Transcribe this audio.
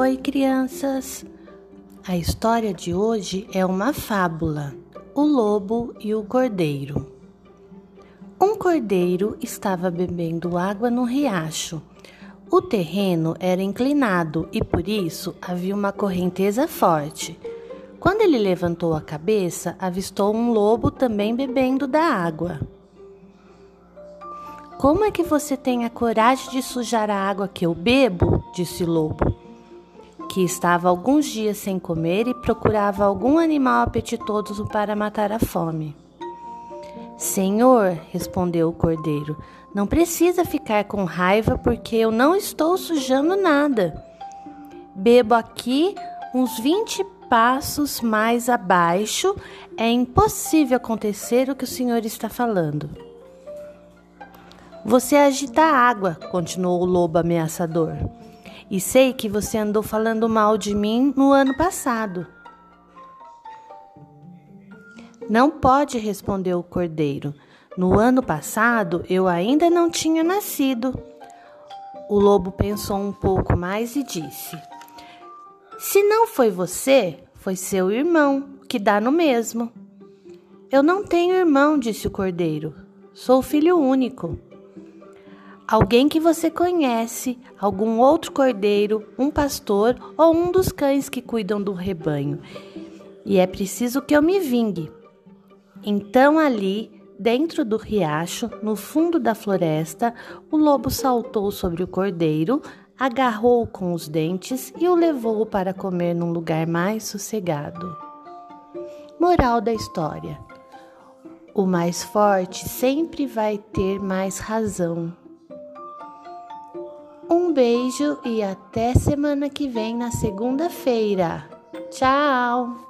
Oi, crianças! A história de hoje é uma fábula: O Lobo e o Cordeiro. Um cordeiro estava bebendo água no riacho. O terreno era inclinado e por isso havia uma correnteza forte. Quando ele levantou a cabeça, avistou um lobo também bebendo da água. Como é que você tem a coragem de sujar a água que eu bebo? disse o lobo que estava alguns dias sem comer e procurava algum animal apetitoso para matar a fome. Senhor, respondeu o cordeiro, não precisa ficar com raiva porque eu não estou sujando nada. Bebo aqui uns vinte passos mais abaixo, é impossível acontecer o que o senhor está falando. Você agita a água, continuou o lobo ameaçador e sei que você andou falando mal de mim no ano passado. Não pode, respondeu o cordeiro. No ano passado eu ainda não tinha nascido. O lobo pensou um pouco mais e disse: Se não foi você, foi seu irmão, que dá no mesmo. Eu não tenho irmão, disse o cordeiro. Sou filho único alguém que você conhece, algum outro cordeiro, um pastor ou um dos cães que cuidam do rebanho. E é preciso que eu me vingue. Então, ali, dentro do riacho, no fundo da floresta, o lobo saltou sobre o cordeiro, agarrou-o com os dentes e o levou para comer num lugar mais sossegado. Moral da história: O mais forte sempre vai ter mais razão. Um beijo e até semana que vem na segunda-feira. Tchau!